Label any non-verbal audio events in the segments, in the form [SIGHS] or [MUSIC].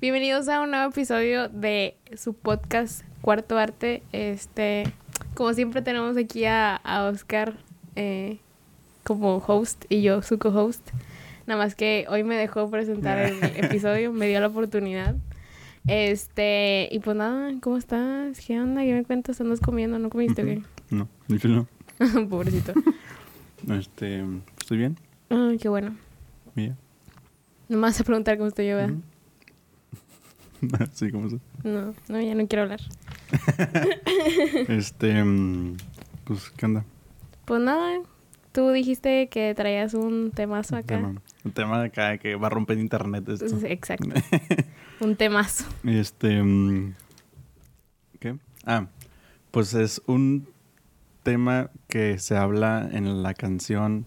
Bienvenidos a un nuevo episodio de su podcast Cuarto Arte. Este, como siempre tenemos aquí a, a Oscar eh, como host y yo su co-host. Nada más que hoy me dejó presentar el [LAUGHS] episodio, me dio la oportunidad. Este, y pues nada, ¿cómo estás? ¿Qué onda? ¿Qué me cuentas? ¿Andas comiendo? ¿No comiste bien? No, de hecho no. Pobrecito. [LAUGHS] Este, estoy bien. Ay, qué bueno. Mira. Nomás a preguntar cómo estoy yo, ¿verdad? [LAUGHS] sí, ¿cómo estás? No, no, ya no quiero hablar. [LAUGHS] Este, mm, pues, ¿qué onda? Pues nada, tú dijiste que traías un temazo Un acá. tema, un tema de acá que va a romper internet esto. Exacto. [LAUGHS] un temazo. Este, mm, ¿qué? Ah, pues es un tema que se habla en la canción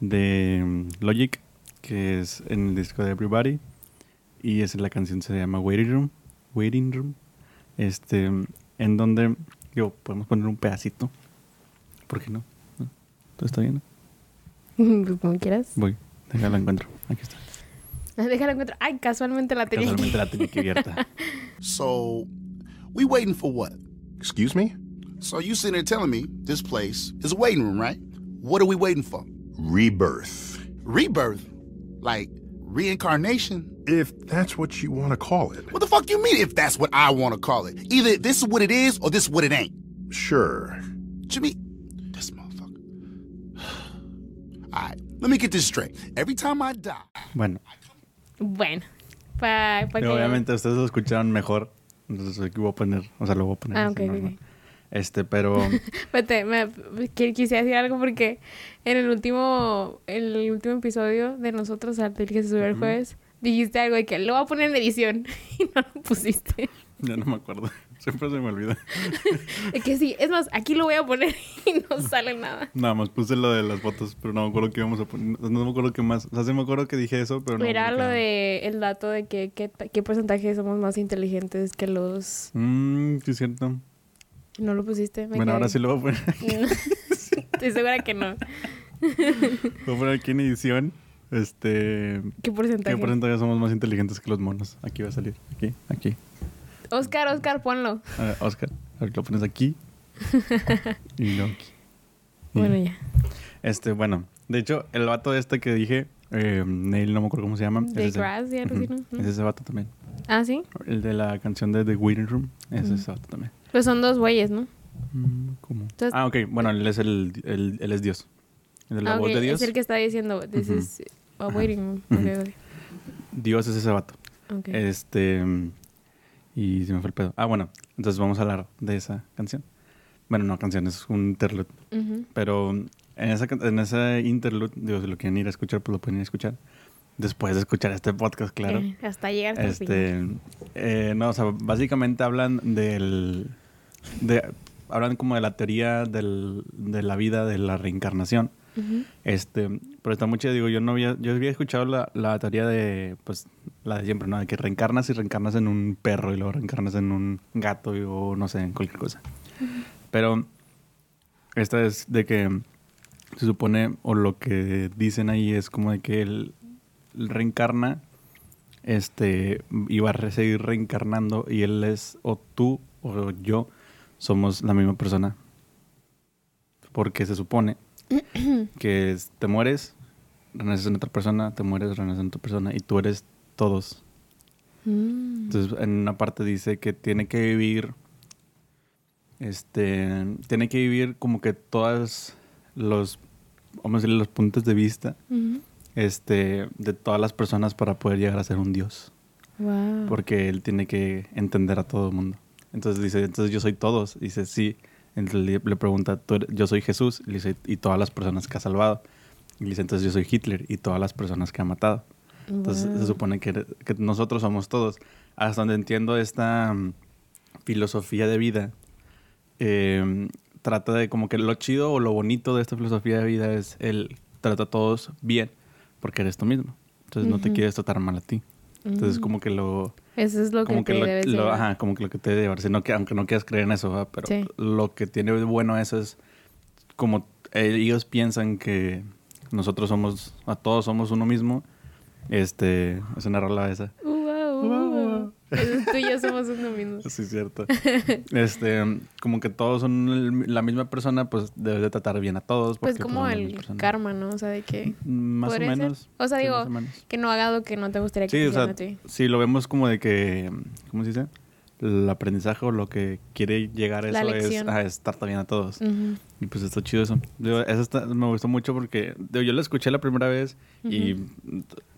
de mm, Logic, que es en el disco de Everybody, y es la canción se llama Waiting Room, Waiting Room, este, en donde, digo, podemos poner un pedacito, ¿por qué no? ¿No? ¿Todo está bien? Pues [LAUGHS] como quieras. Voy, déjalo encuentro, aquí está. [LAUGHS] Déjala encuentro. Ay, casualmente la tenía Casualmente la tenía que abierta. [LAUGHS] So, we waiting for what? Excuse me? So you sitting there telling me this place is a waiting room, right? What are we waiting for? Rebirth. Rebirth? Like reincarnation? If that's what you want to call it. What the fuck you mean if that's what I want to call it? Either this is what it is or this is what it ain't. Sure. Jimmy, this motherfucker. [SIGHS] All right, let me get this straight. Every time I die, Bueno, Bueno, pa Y que... obviamente ustedes lo escucharon mejor. Entonces aquí voy a poner, o sea, lo voy a poner. Ah, ok, normal. ok. Este, pero [LAUGHS] Espérate, me, que- quisiera decir algo porque en el último, en el último episodio de nosotros, al del que se subió el jueves, dijiste algo de que lo voy a poner en edición [LAUGHS] y no lo pusiste. ya no me acuerdo. [LAUGHS] Siempre se me olvida. Es que sí, es más, aquí lo voy a poner [LAUGHS] y no sale nada. Nada más puse lo de las fotos, pero no me acuerdo qué íbamos a poner. No me acuerdo qué más. O sea, sí me acuerdo que dije eso, pero no. Era lo de el dato de que qué qué porcentaje somos más inteligentes que los... Mmm, sí es cierto. No lo pusiste. me bueno, ahora sí lo voy a poner. Estoy segura que no. Voy a poner aquí en edición. Este. ¿Qué porcentaje? ¿Qué porcentaje somos más inteligentes que los monos? Aquí va a salir. Aquí, aquí. Oscar, Oscar, ponlo. A ver, Oscar, a ver, lo pones aquí. [LAUGHS] y luego aquí. Y- Bueno, ya. Este, bueno, de hecho, el vato este que dije, eh, Neil, no me acuerdo cómo se llama. De es ese. Grass, ya no Ujú, ¿no? Es ese vato también. Ah, ¿sí? El de la canción de The Waiting Room, es Ujú. ese vato también. Pues son dos güeyes, ¿no? Mm, ¿Cómo? Entonces- ah, ok, bueno, él es el, el- él es Dios. El de la Ah, voz de Dios. Es el que está diciendo, this is a waiting room. Ujú. Ok, Dios es ese vato. Este. Y se me fue el pedo. Ah, bueno, entonces vamos a hablar de esa canción. Bueno, no canción, es un interlude. Pero en, esa, en ese interlude, digo, si lo quieren ir a escuchar, pues lo pueden ir a escuchar. Después de escuchar este podcast, claro. Eh, hasta llegar hasta el final. Este, eh, no, o sea, básicamente hablan del, de, hablan como de la teoría del, de la vida, de la reencarnación. Este, pero está muy chido, digo, yo no había, yo había escuchado la, la teoría de, pues, la de siempre, ¿no? De que reencarnas y reencarnas en un perro y luego reencarnas en un gato y- o no sé, en cualquier cosa. Pero esta es de que se supone, o lo que dicen ahí es como de que él reencarna, este, y va a seguir reencarnando y él es, o tú o yo, somos la misma persona. Porque se supone [CLEARS THROAT] que es- te mueres, renaces en otra persona, te mueres, renaces en otra persona y tú eres todos. Mm. Entonces, en una parte dice que tiene que vivir, este, tiene que vivir como que todas los, vamos a decir, los puntos de vista, este, de todas las personas para poder llegar a ser un dios. Wow. Porque él tiene que entender a todo el mundo. Entonces dice, entonces yo soy todos. Dice, sí. Entonces le, pregunta, "¿Tú eres- yo soy Jesús. Y dice, y todas las personas que ha salvado. Y dice, entonces yo soy Hitler y todas las personas que ha matado. Entonces Wow. se supone que, que nosotros somos todos. Hasta donde entiendo esta mm, filosofía de vida, eh, trata de como que lo chido o lo bonito de esta filosofía de vida es el trata a todos bien porque eres tú mismo. Entonces no te quieres tratar mal a ti. Entonces Mm. como que lo Eso es lo que como te que lo, debes lo- ajá, como que lo que te debe llevar, sino que aunque no quieras creer en eso, ¿verdad? pero Sí. lo que tiene bueno eso es como ellos piensan que nosotros somos, a todos somos uno mismo, este, es una rola esa. Uh, wow, uh, wow. Entonces, tú y yo somos uno mismo. Sí, cierto. este, como que todos son el- la misma persona, pues debes de tratar bien a todos. Pues porque, como el karma, ¿no? O sea, de que Más o ser. menos. O sea, Sí, digo, o que no haga lo que no te gustaría que Sí, te o sea, a ti. si lo vemos como de que, ¿cómo se dice? El aprendizaje o lo que quiere llegar a eso es a estar bien a todos. Y pues está chido eso. Digo, eso está- me gustó mucho porque digo, yo lo escuché la primera vez y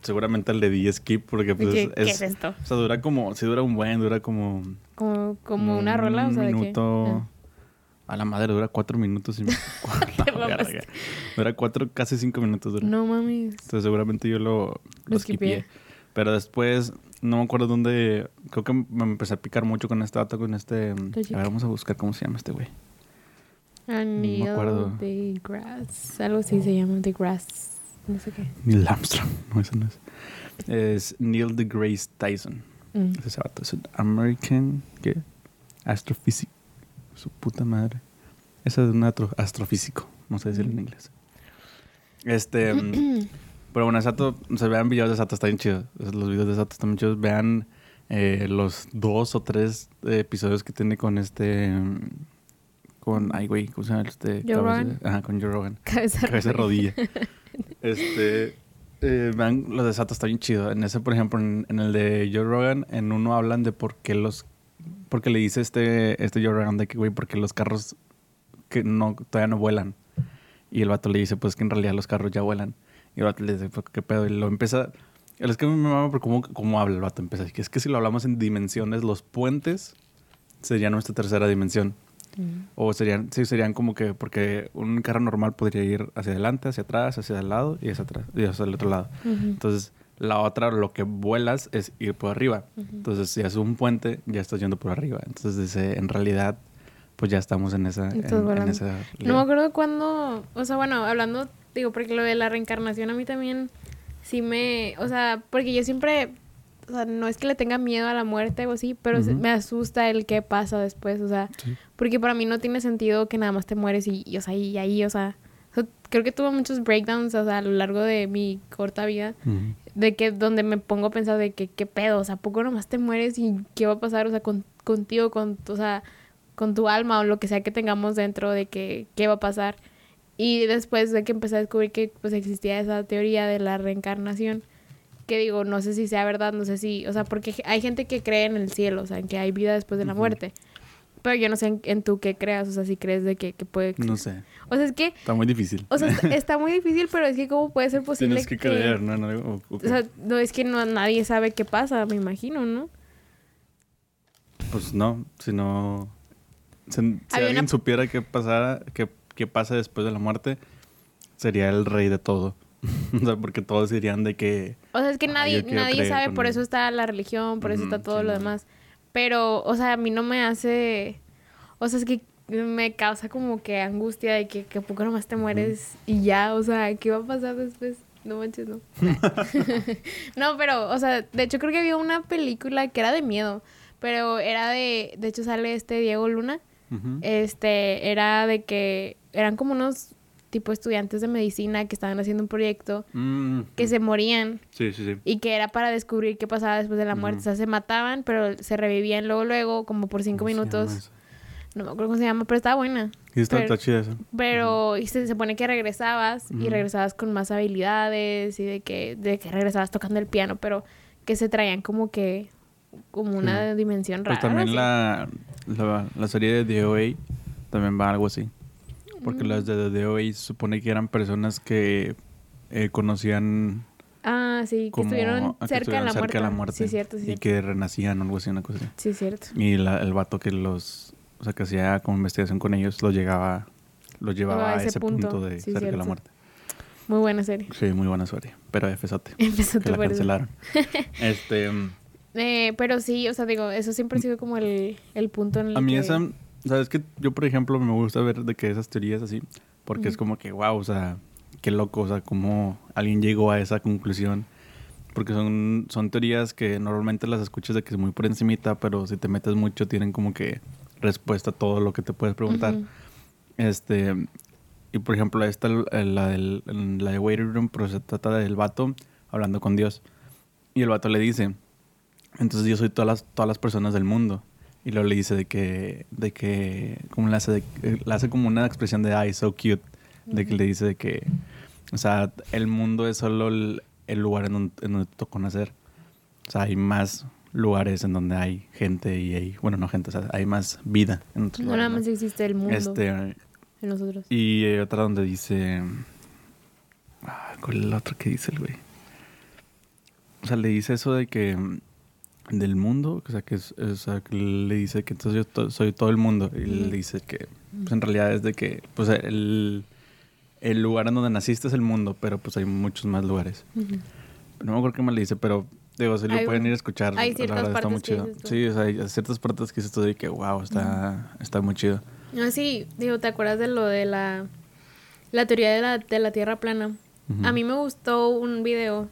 seguramente le di skip porque pues ¿Qué- qué es esto? O sea, dura como, sí dura un buen, dura como... Como, como una un rola, o sea, de minuto... Ah. A la madre dura cuatro minutos y... me- [LAUGHS] [LAUGHS] dura cuatro, casi cinco minutos dura. No mames. Entonces seguramente yo lo, lo. Pero después, no me acuerdo dónde... Creo que me empecé a picar mucho con este dato, con este... A ver, vamos a buscar cómo se llama este güey. Neil acuerdo. deGrasse. Algo así se llama deGrasse. No sé qué. Neil Armstrong. [LAUGHS] No, eso no es. Es Neil deGrasse Tyson. Mm. Es ese vato. Es un American... ¿Qué? Astrophysic. Su puta madre. Ese es un astro- astrofísico. No sé decirlo en inglés. Este... mm, [CLEARS THROAT] pero bueno, Sato... Se vean videos de Sato. Está bien chido. Los videos de Sato están bien chidos. Vean eh, los dos o tres episodios que tiene con este... Con... Ay, güey. ¿Cómo se llama este? Joe cabeza- Rogan. Ajá, con Joe Rogan. [LAUGHS] Cabeza, Cabeza rodilla. este. eh, los de Sato está bien chido. En ese, por ejemplo, en, en el de Joe Rogan, en uno hablan de por qué los. Porque le dice este, este Joe Rogan de que, güey, porque los carros que no, todavía no vuelan. Y el vato le dice, pues que en realidad los carros ya vuelan. Y el vato le dice, pues, ¿qué pedo? Y lo empieza. Es que me mama por cómo, cómo habla el vato. Empieza. que Es que si lo hablamos en dimensiones, los puentes serían nuestra tercera dimensión. Mm. O serían, sí, serían como que, porque un carro normal podría ir hacia adelante, hacia atrás, hacia el lado y hacia atrás, y hacia el otro lado. Entonces, la otra, lo que vuelas es ir por arriba. Entonces, si haces un puente, ya estás yendo por arriba. Entonces, dice, en realidad, pues ya estamos en esa, en, Estás en volando. esa No me acuerdo cuándo, o sea, bueno, hablando, digo, porque lo de la reencarnación a mí también sí me, o sea, porque yo siempre, o sea, no es que le tenga miedo a la muerte o así, pero me asusta el qué pasa después, o sea, Sí. porque para mí no tiene sentido que nada más te mueres y, y, o sea, y ahí, o sea, o sea, creo que tuve muchos breakdowns, o sea, a lo largo de mi corta vida, de que donde me pongo a pensar de que qué pedo, o sea, ¿a poco nomás te mueres y qué va a pasar, o sea, con, contigo, con, o sea, con tu alma o lo que sea que tengamos dentro de que qué va a pasar. Y después de que empecé a descubrir que pues existía esa teoría de la reencarnación, que digo, no sé si sea verdad, no sé si, o sea, porque hay gente que cree en el cielo, o sea, en que hay vida después de la Ujú. muerte. Pero yo no sé en, en tú qué creas, o sea, si crees de que, que puede... No sé. O sea, es que, Está muy difícil. o sea, [LAUGHS] está, muy difícil, pero es que cómo puede ser posible Tienes que creer, ¿no? O- o- o sea, no es que no nadie sabe qué pasa, me imagino, ¿no? Pues no, si no... Si, si alguien una- supiera qué pasara, qué, qué pasa después de la muerte, sería el rey de todo. [LAUGHS] o sea, porque todos dirían de que... O sea, es que Ah, nadie, nadie sabe, por él. eso está la religión, por eso está todo sí, lo no. demás. Pero, o sea, a mí no me hace... O sea, es que me causa como que angustia de que, que a poco nomás te mueres y ya, o sea, ¿qué va a pasar después? No manches, no. [LAUGHS] [LAUGHS] no, pero, o sea, de hecho creo que había una película que era de miedo, pero era de, de hecho sale este Diego Luna, este, era de que eran como unos tipo estudiantes de medicina que estaban haciendo un proyecto Mm, que se morían Sí, sí, sí. y que era para descubrir qué pasaba después de la muerte. O sea, se mataban, pero se revivían luego, luego, como por cinco ¿Cómo se llama minutos. No me acuerdo cómo se llama, pero estaba buena. Sí, está, Pero- está chida eso. Pero y se, se pone que regresabas y regresabas con más habilidades y de que, de que regresabas tocando el piano, pero que se traían como que como una dimensión rara. Pues también la, la serie de DOA también va algo así. Porque Mm. las de DOA se supone que eran personas que eh, conocían Ah, sí, que estuvieron ah, que cerca, estuvieron de, la cerca de la muerte. Sí, cierto, sí, Y cierto. que renacían o algo así, una cosa así. Sí, cierto. Y la- el vato que los... O sea, que hacía como investigación con ellos, los llegaba... Los llevaba a a ese punto, punto, de sí, cerca de la muerte. Muy buena serie. Sí, muy buena serie. Pero FSOT. [LAUGHS] Empezó que la cancelaron. [LAUGHS] este... Eh, pero sí, o sea, digo, eso siempre ha sido como el, el punto en el A mí que... esa, sabes que yo por ejemplo me gusta ver de que esas teorías así, porque es como que wow, o sea, qué loco, o sea, cómo alguien llegó a esa conclusión, porque son son teorías que normalmente las escuchas de que es muy por encimita, pero si te metes mucho tienen como que respuesta a todo lo que te puedes preguntar. Este y por ejemplo esta la del la de Waiting Room, pero se trata del vato hablando con Dios y el vato le dice Entonces yo soy todas las, todas las personas del mundo. Y luego le dice de que, de que, ¿cómo le hace? De, le hace como una expresión de, ay, so cute. De que le dice de que, o sea, el mundo es solo el, el lugar en donde, en donde te tocó nacer. O sea, hay más lugares en donde hay gente y hay, bueno, no gente, o sea, hay más vida en otros No lugares, nada más existe el mundo Este, en nosotros. y hay otra donde dice. ah, ¿Cuál es la otra que dice el güey? O sea, le dice eso de que. Del mundo, o sea, que, es, o sea, que le dice que entonces yo to- soy todo el mundo. Y le dice que, pues en realidad es de que, pues el, el lugar en donde naciste es el mundo, pero pues hay muchos más lugares. No me acuerdo qué más le dice, pero digo, si lo Hay pueden ir a escuchar. hay la ciertas verdad está muy chido. Sí, o sea, hay ciertas partes que dices tú de que, wow, está, está muy chido. Ah, sí, digo, ¿te acuerdas de lo de la, la teoría de la, de la Tierra plana? A mí me gustó un video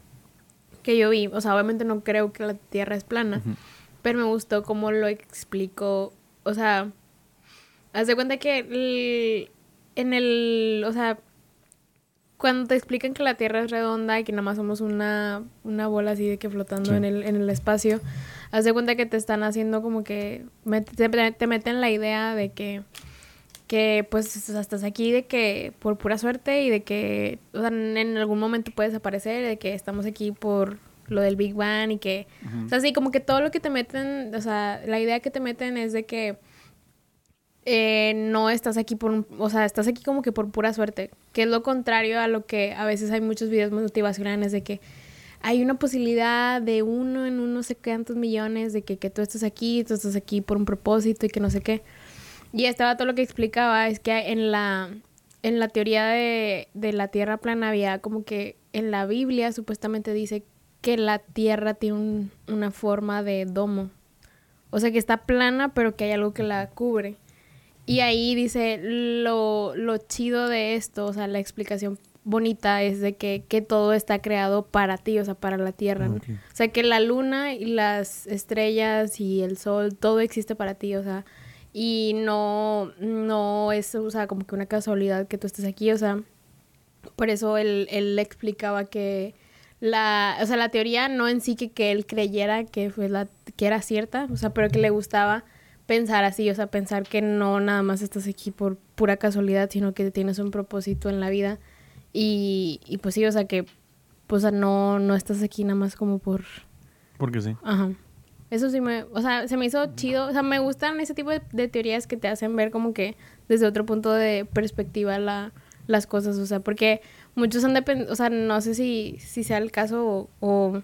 que yo vi, o sea, obviamente no creo que la Tierra es plana, pero me gustó cómo lo explicó, o sea, haz de cuenta que el- en el, o sea, cuando te explican que la Tierra es redonda y que nada más somos una, una bola así de que flotando Sí. en, el, en el espacio, haz de cuenta que te están haciendo como que met- te, te meten la idea de que que pues o sea, estás aquí de que por pura suerte y de que o sea, en algún momento puedes aparecer, de que estamos aquí por lo del Big Bang y que o sea, sí, como que todo lo que te meten, o sea, la idea que te meten es de que eh, no estás aquí por un, o sea, estás aquí como que por pura suerte, que es lo contrario a lo que a veces hay muchos videos motivacionales de que hay una posibilidad de uno en uno sé cuántos millones de que, que tú estás aquí, tú estás aquí por un propósito y que no sé qué. Y estaba todo lo que explicaba es que en la, en la teoría de, de la Tierra plana había como que en la Biblia supuestamente dice que la Tierra tiene un- una forma de domo. O sea que está plana pero que hay algo que la cubre. Y ahí dice lo, lo chido de esto, o sea, la explicación bonita es de que, que todo está creado para ti, o sea, para la Tierra. O sea, que la luna y las estrellas y el sol, todo existe para ti, o sea, y no, no es, o sea, como que una casualidad que tú estés aquí, o sea, por eso él, él explicaba que la, o sea, la teoría no en sí que, que él creyera que fue la, que era cierta, o sea, pero que le gustaba pensar así, o sea, pensar que no nada más estás aquí por pura casualidad, sino que tienes un propósito en la vida y, y pues sí, o sea, que pues o sea, no, no estás aquí nada más como por... Porque sí. Ajá. Eso sí me, o sea, se me hizo chido, o sea, me gustan ese tipo de, teorías que te hacen ver como que desde otro punto de perspectiva la, las cosas, o sea, porque muchos han de, o sea, no sé si, si sea el caso o, o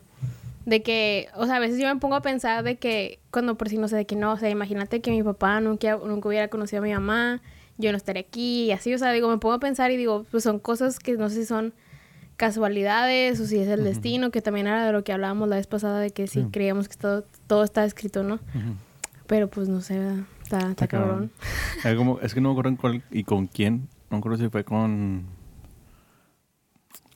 de que, o sea, a veces yo me pongo a pensar de que cuando por si no sé, de que no, o sea, imagínate que mi papá nunca, nunca hubiera conocido a mi mamá, yo no estaría aquí y así, o sea, digo, me pongo a pensar y digo, pues son cosas que no sé si son casualidades o si es el destino, que también era de lo que hablábamos la vez pasada de que sí, creíamos que todo, todo está escrito, ¿no? Pero pues no sé, ¿verdad? está, está cabrón. [LAUGHS] Como- es que no me acuerdo en cuál y con quién. No me acuerdo si fue con.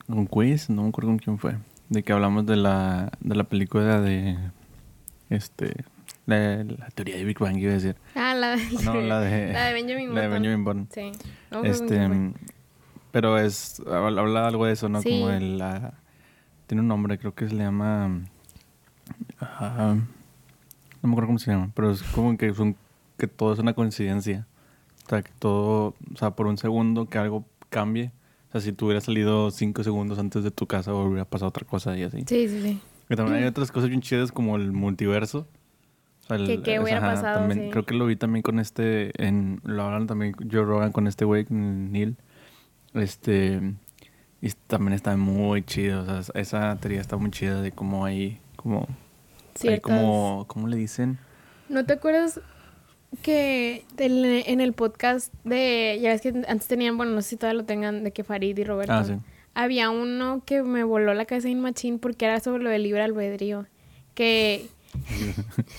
Con Quiz, no me acuerdo con quién fue. De que hablamos de la, de la película de. Este. La, la teoría de Big Bang, iba a decir. Ah, la de, No, la de. [LAUGHS] la de Benjamin La de Button. Benjamin Button. Sí. No Este. Pero es. habla algo de eso, ¿no? Sí. Como el. tiene un nombre, creo que se le llama. ah, no me acuerdo cómo se llama, pero es como que, son, que todo es una coincidencia. O sea, que todo. O sea, por un segundo que algo cambie. O sea, si tú hubieras salido cinco segundos antes de tu casa, hubiera pasado otra cosa y así. Sí, sí, sí. Que también hay otras cosas bien chidas como el multiverso. O sea, el- Que- es- hubiera pasado, también- sí. Creo que lo vi también con este, en, lo hablan también Joe Rogan con este güey, Neil. Este, y también está muy chido. O sea, esa teoría está muy chida de cómo hay, como, hay como, ¿cómo le dicen? ¿No te acuerdas que en el podcast de, ya ves que antes tenían, bueno, no sé si todavía lo tengan, de que Farid y Roberto, Ah, sí. había uno que me voló la cabeza en machín porque era sobre lo del libre albedrío, que... [LAUGHS]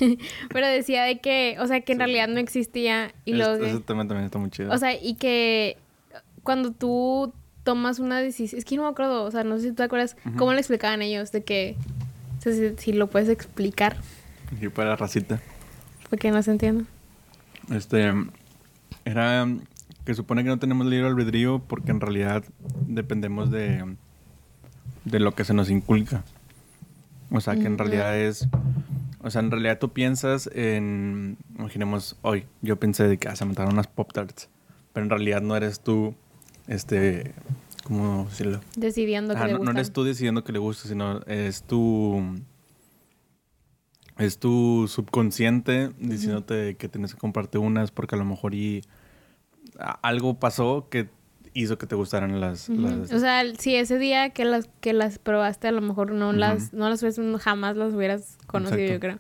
[LAUGHS] pero decía de que, o sea, que en realidad no existía y Es- luego... tema también está muy chido. O sea, y que cuando tú tomas una decisión, es que no me acuerdo, o sea, no sé si tú te acuerdas cómo lo explicaban ellos, de que, o sea, si, si lo puedes explicar, Y para la racita. porque no se entiende. Este era que supone que no tenemos libre albedrío porque en realidad dependemos de, de lo que se nos inculca. O sea, que en realidad es. O sea, en realidad tú piensas en, imaginemos hoy, yo pensé de que ah, se mataron unas Pop Tarts, pero en realidad no eres tú, este, ¿cómo decirlo? Decidiendo que Ah, le no, no gustan. eres tú decidiendo que le gusta, sino es tu, es tu subconsciente diciéndote que tienes que comprarte unas porque a lo mejor y algo pasó que hizo que te gustaran las... O sea, si ese día que las que las probaste a lo mejor no las no las hubieras jamás las hubieras conocido, yo creo.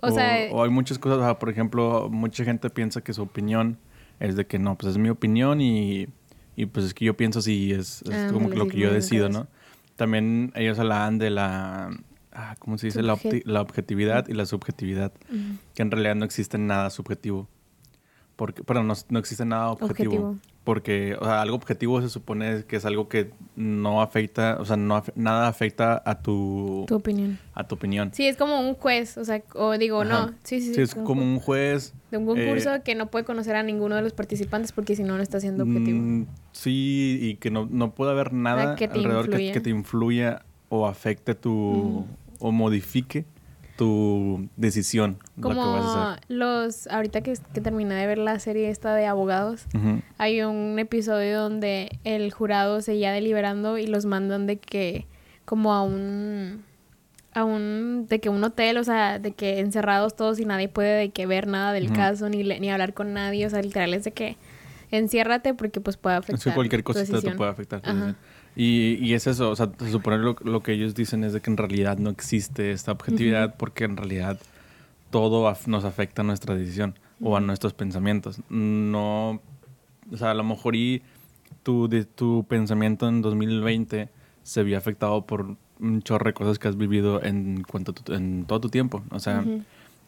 O, sea, o hay muchas cosas, o sea, por ejemplo, mucha gente piensa que su opinión es de que no, pues es mi opinión y, y pues es que yo pienso si es, es Ah, como que lo que yo decido, ¿no? También ellos hablaban de la, ah, ¿cómo se dice? La, la objetividad y la subjetividad, que en realidad no existe nada subjetivo. Porque, perdón, no, no existe nada objetivo. Objetivo. Porque, o sea, algo objetivo se supone que es algo que no afecta, o sea, no nada afecta a tu, tu opinión. a tu opinión. Sí, es como un juez, o sea, o digo, Ajá. no, sí, sí, Sí, es un como un juez. de un concurso eh, que no puede conocer a ninguno de los participantes porque si no, no está siendo objetivo. Mm, sí, y que no, no puede haber nada que alrededor que te influya o afecte tu... o modifique tu decisión, lo que vas a Como hacer. los, ahorita que, que terminé de ver la serie esta de abogados, hay un episodio donde el jurado seguía deliberando y los mandan de que, como a un, a un, de que un hotel, o sea, de que encerrados todos y nadie puede de que ver nada del caso ni, le- ni hablar con nadie, o sea, literal es de que enciérrate porque pues puede afectar Es que cualquier tu cosita te decisión. puede afectar. tu decisión. Y, y es eso, o sea, se supone lo, lo que ellos dicen es de que en realidad no existe esta objetividad porque en realidad todo af- nos afecta a nuestra decisión o a nuestros pensamientos. No, o sea, a lo mejor y tu, de, tu pensamiento en 2020 se vio afectado por un chorro de cosas que has vivido en, cuanto tu- en todo tu tiempo. O sea,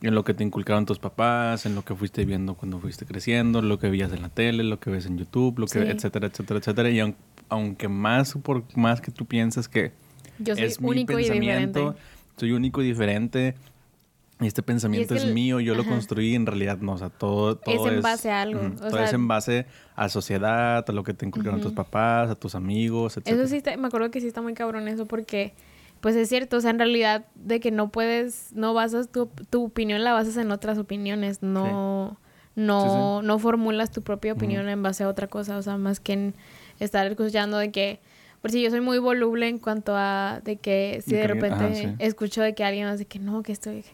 en lo que te inculcaron tus papás, en lo que fuiste viendo cuando fuiste creciendo, lo que veías en la tele, lo que ves en YouTube, lo que, Sí. etcétera, etcétera, etcétera. Y aun- aunque más por más que tú piensas que Yo soy es mi único y pensamiento, diferente. soy único y diferente, este pensamiento que es, el- mío, yo lo ajá. construí, en realidad no, o sea, todo, todo en base a algo, ujú, o todo sea- es en base a sociedad, a lo que te inculcaron tus papás, a tus amigos, etcétera. Eso sí, está- me acuerdo que sí está muy cabrón eso porque, pues es cierto, o sea, en realidad de que no puedes, no basas tu, tu opinión, la basas en otras opiniones, no, no, no formulas tu propia opinión en base a otra cosa, o sea, más que en estar escuchando de que, por si yo soy muy voluble en cuanto a de que si De repente ajá, sí. escucho de que alguien hace que no, que estoy...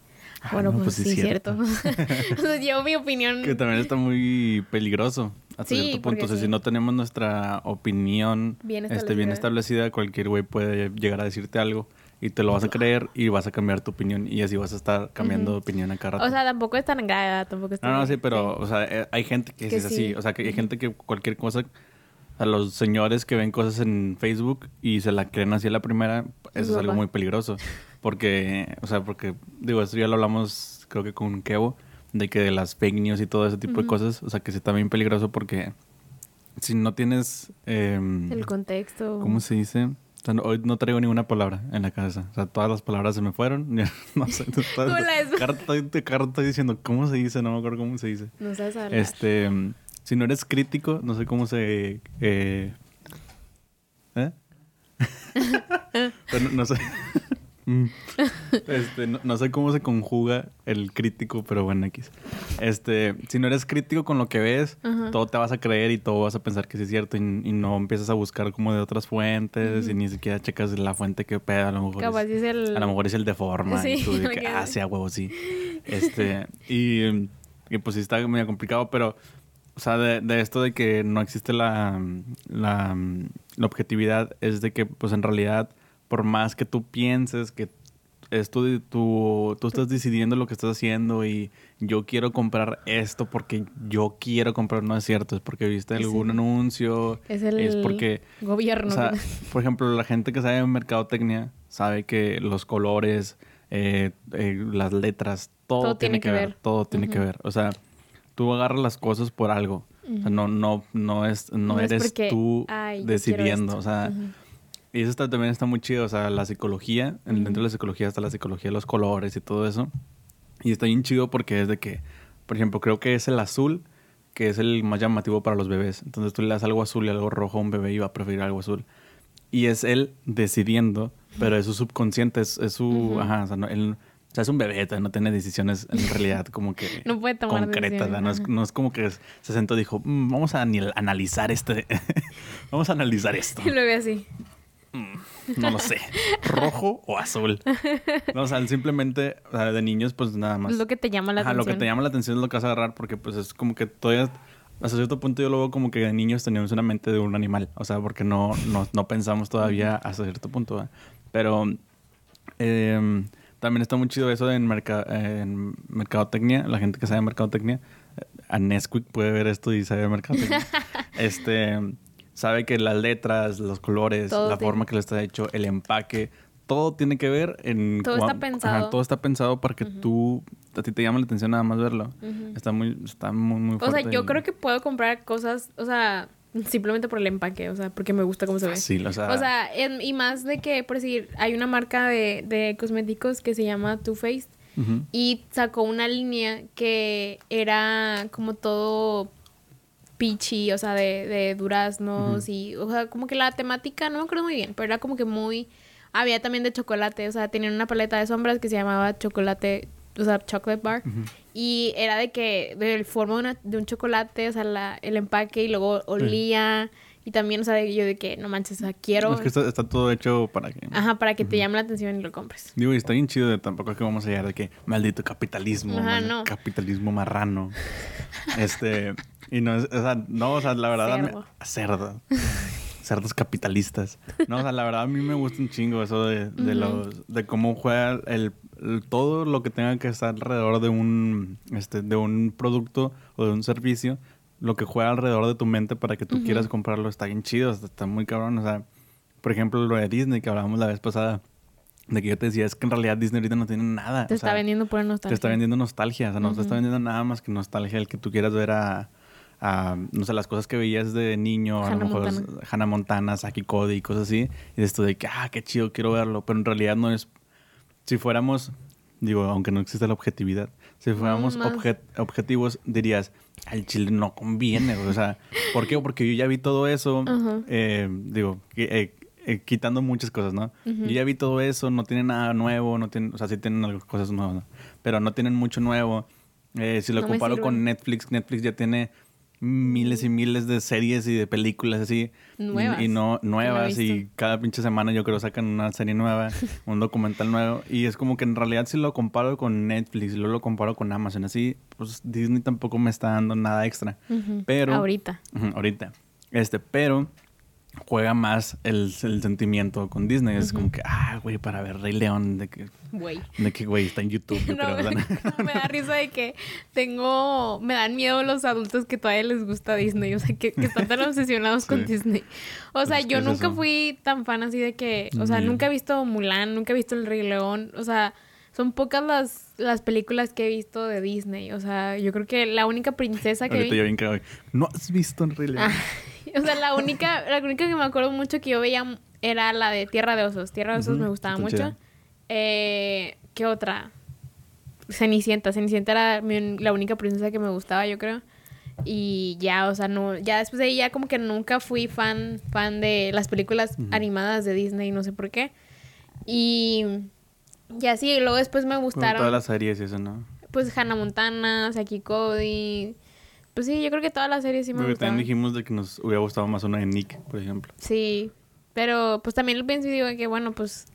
Ah, Bueno, no, pues, pues sí sí, es cierto. [LAUGHS] sea, yo mi opinión... Que también está muy peligroso hasta Sí, cierto punto. O sea, sí. si no tenemos nuestra opinión Bien este, bien establecida. establecida, cualquier güey puede llegar a decirte algo y te lo vas a creer y vas a cambiar tu opinión y así vas a estar cambiando de opinión a cada rato. O sea, tampoco es tan grave, tampoco es tan no, no, sí, pero, o sea, eh, hay gente que, Que es así. sí. O sea, que hay gente que cualquier cosa, a los señores que ven cosas en Facebook y se la creen así a la primera, Es eso es algo muy peligroso. Porque, o sea, porque, digo, esto ya lo hablamos, creo que con Kevo, de que de las fake news y todo ese tipo de cosas, o sea, que sí está bien peligroso porque si no tienes... em, El contexto. ¿Cómo se dice? O sea, no- hoy no traigo ninguna palabra en la cabeza. O sea, todas las palabras se me fueron. [LAUGHS] No sé. Cada rato estoy diciendo, ¿cómo se dice? No me acuerdo cómo se dice. No sabes hablar. Este, si no eres crítico, no sé cómo se... Eh, ¿eh? [LAUGHS] Pero no, no sé. Mm. este, no, no sé cómo se conjuga el crítico, pero bueno, X. Este, si no eres crítico con lo que ves, todo te vas a creer y todo vas a pensar que sí es cierto y, y no empiezas a buscar como de otras fuentes y ni siquiera checas la fuente que peda, a lo mejor Capaz es, es el... a lo mejor es el de forma y Sí, tú de que, que- ah, sí, a huevo, sí. Este, y, y pues sí está medio complicado, pero, o sea, de, de esto de que no existe la, la, la objetividad, es de que, pues en realidad, por más que tú pienses que es tu, tu- tú estás decidiendo lo que estás haciendo y yo quiero comprar esto porque yo quiero comprar, no es cierto, es porque viste Sí. algún anuncio, Es el es porque gobierno. o sea, por ejemplo, la gente que sabe de mercadotecnia sabe que los colores, eh, eh, las letras, todo, tiene, que ver. Todo tiene que ver. O sea, tú agarras las cosas por algo. O sea, no, no, no es, no, No es eres porque, tú "Ay, yo quiero decidiendo. esto". O sea, y eso está- también está muy chido. O sea, la psicología, en- dentro de la psicología está la psicología de los colores y todo eso. Y está bien chido porque es de que, por ejemplo, creo que es el azul que es el más llamativo para los bebés. Entonces tú le das algo azul y algo rojo a un bebé y va a preferir algo azul. Y es él decidiendo, pero es su subconsciente, es, es su... Ajá, o sea, no, él O sea, es un bebé, no tiene decisiones en realidad como que [LAUGHS] No puede tomar concretas. No es, no es como que se sentó y dijo, "Mm, vamos a analizar este, [LAUGHS] vamos a analizar esto. [LAUGHS] Y lo ve así. No lo sé, rojo o azul. No, o sea, simplemente, o sea, de niños, pues nada más. Lo que te llama la Ajá, atención. lo que te llama la atención es lo que vas a agarrar porque pues es como que todavía hasta cierto punto yo lo veo como que de niños teníamos una mente de un animal, o sea, porque no, no, no pensamos todavía hasta cierto punto, ¿verdad? Pero eh, también está muy chido eso en, merca- en mercadotecnia, la gente que sabe mercadotecnia, eh, a Nesquik puede ver esto y sabe mercadotecnia. [LAUGHS] este sabe que las letras, los colores, Todo la tiene- forma que lo está hecho, el empaque, todo tiene que ver en Todo está pensado. todo está pensado para que tú a ti te llama la atención nada más verlo. Está muy está muy muy O sea, fuerte. yo y creo que puedo comprar cosas, o sea, simplemente por el empaque, o sea, porque me gusta cómo se ve. fácil, o sea, O sea, en- y más de que, por decir, hay una marca de, de cosméticos que se llama Too Faced y sacó una línea que era como todo peachy, o sea, de, de duraznos y, o sea, como que la temática, no me acuerdo muy bien, pero era como que muy... Había también de chocolate, o sea, tenían una paleta de sombras que se llamaba chocolate, o sea, chocolate bar. Y era de que, del forma de, una- de un chocolate, o sea, la- el empaque y luego olía. Y también, o sea, de- yo de que, no manches, o sea, quiero... es que está, está todo hecho para que Ajá, para que te llame la atención y lo compres. Digo, y está bien chido, de tampoco es que vamos a llegar de que maldito capitalismo, Ajá, maldito no. capitalismo marrano. [LAUGHS] este, y no es, o sea, no, o sea, la verdad, a mí- Cerdo. [LAUGHS] Cerdos capitalistas. No, o sea, la verdad a mí me gusta un chingo eso de, de los, de cómo juega el, el- todo lo que tenga que estar alrededor de un, este, de un producto o de un servicio, lo que juega alrededor de tu mente para que tú quieras comprarlo está bien chido, está, está muy cabrón, o sea, por ejemplo, lo de Disney que hablábamos la vez pasada, de que yo te decía, es que en realidad Disney ahorita no tiene nada. Te o está sea, vendiendo por nostalgia. te está vendiendo nostalgia, o sea, no te está vendiendo nada más que nostalgia el que tú quieras ver a, a, no sé, las cosas que veías de niño, a Hannah lo mejor Montana. Hannah Montana, Saki Cody y cosas así, y de esto de que, ah, qué chido, quiero verlo, pero en realidad no es, si fuéramos, digo, aunque no existe la objetividad, si fuéramos objetivos, dirías, al chile no conviene, güey", o sea, ¿por qué? Porque yo ya vi todo eso, eh, digo, eh, eh, quitando muchas cosas, ¿no? Yo ya vi todo eso, no tienen nada nuevo, no tienen, o sea, sí tienen algo- cosas nuevas, ¿no? pero no tienen mucho nuevo. Eh, si lo No comparo con Netflix, Netflix ya tiene miles y miles de series y de películas así. y- Nuevas. Y, no nuevas. y cada pinche semana yo creo sacan una serie nueva, [LAUGHS] un documental nuevo. Y es como que en realidad si lo comparo con Netflix luego lo comparo con Amazon, así, pues Disney tampoco me está dando nada extra. Pero... Ahorita. Ahorita. Este, pero juega más el, el sentimiento con Disney. Es como que, ah, güey, para ver Rey León, de que, Güey. de que, güey, está en YouTube, [LAUGHS] yo No, creo. me, ¿verdad? [LAUGHS] no, me da risa de que tengo... Me dan miedo los adultos que todavía les gusta Disney. O sea, que, que están tan [LAUGHS] obsesionados con. Disney. O sea, Es que yo es nunca eso. fui tan fan así de que... O sea, nunca he visto Mulan, nunca he visto El Rey León. O sea, son pocas las, las películas que he visto de Disney. O sea, yo creo que la única princesa que Ahorita vi... yo bien creo, no has visto en Rey León. Ah, [LAUGHS] o sea, la única, la única que me acuerdo mucho que yo veía era la de Tierra de Osos. Tierra de Osos me gustaba está mucho. chida. Eh, ¿Qué otra? Cenicienta. Cenicienta era mi- la única princesa que me gustaba, yo creo. Y ya, o sea, no, ya después de ahí ya como que nunca fui fan, fan de las películas animadas de Disney, no sé por qué. Y, y así, y luego después me gustaron, todas las series y eso, ¿no? pues Hannah Montana, Saki Cody. Pues sí, yo creo que todas las series sí me Porque también dijimos de que nos hubiera gustado más una de Nick, por ejemplo. Sí, pero pues también lo pienso y digo que bueno, pues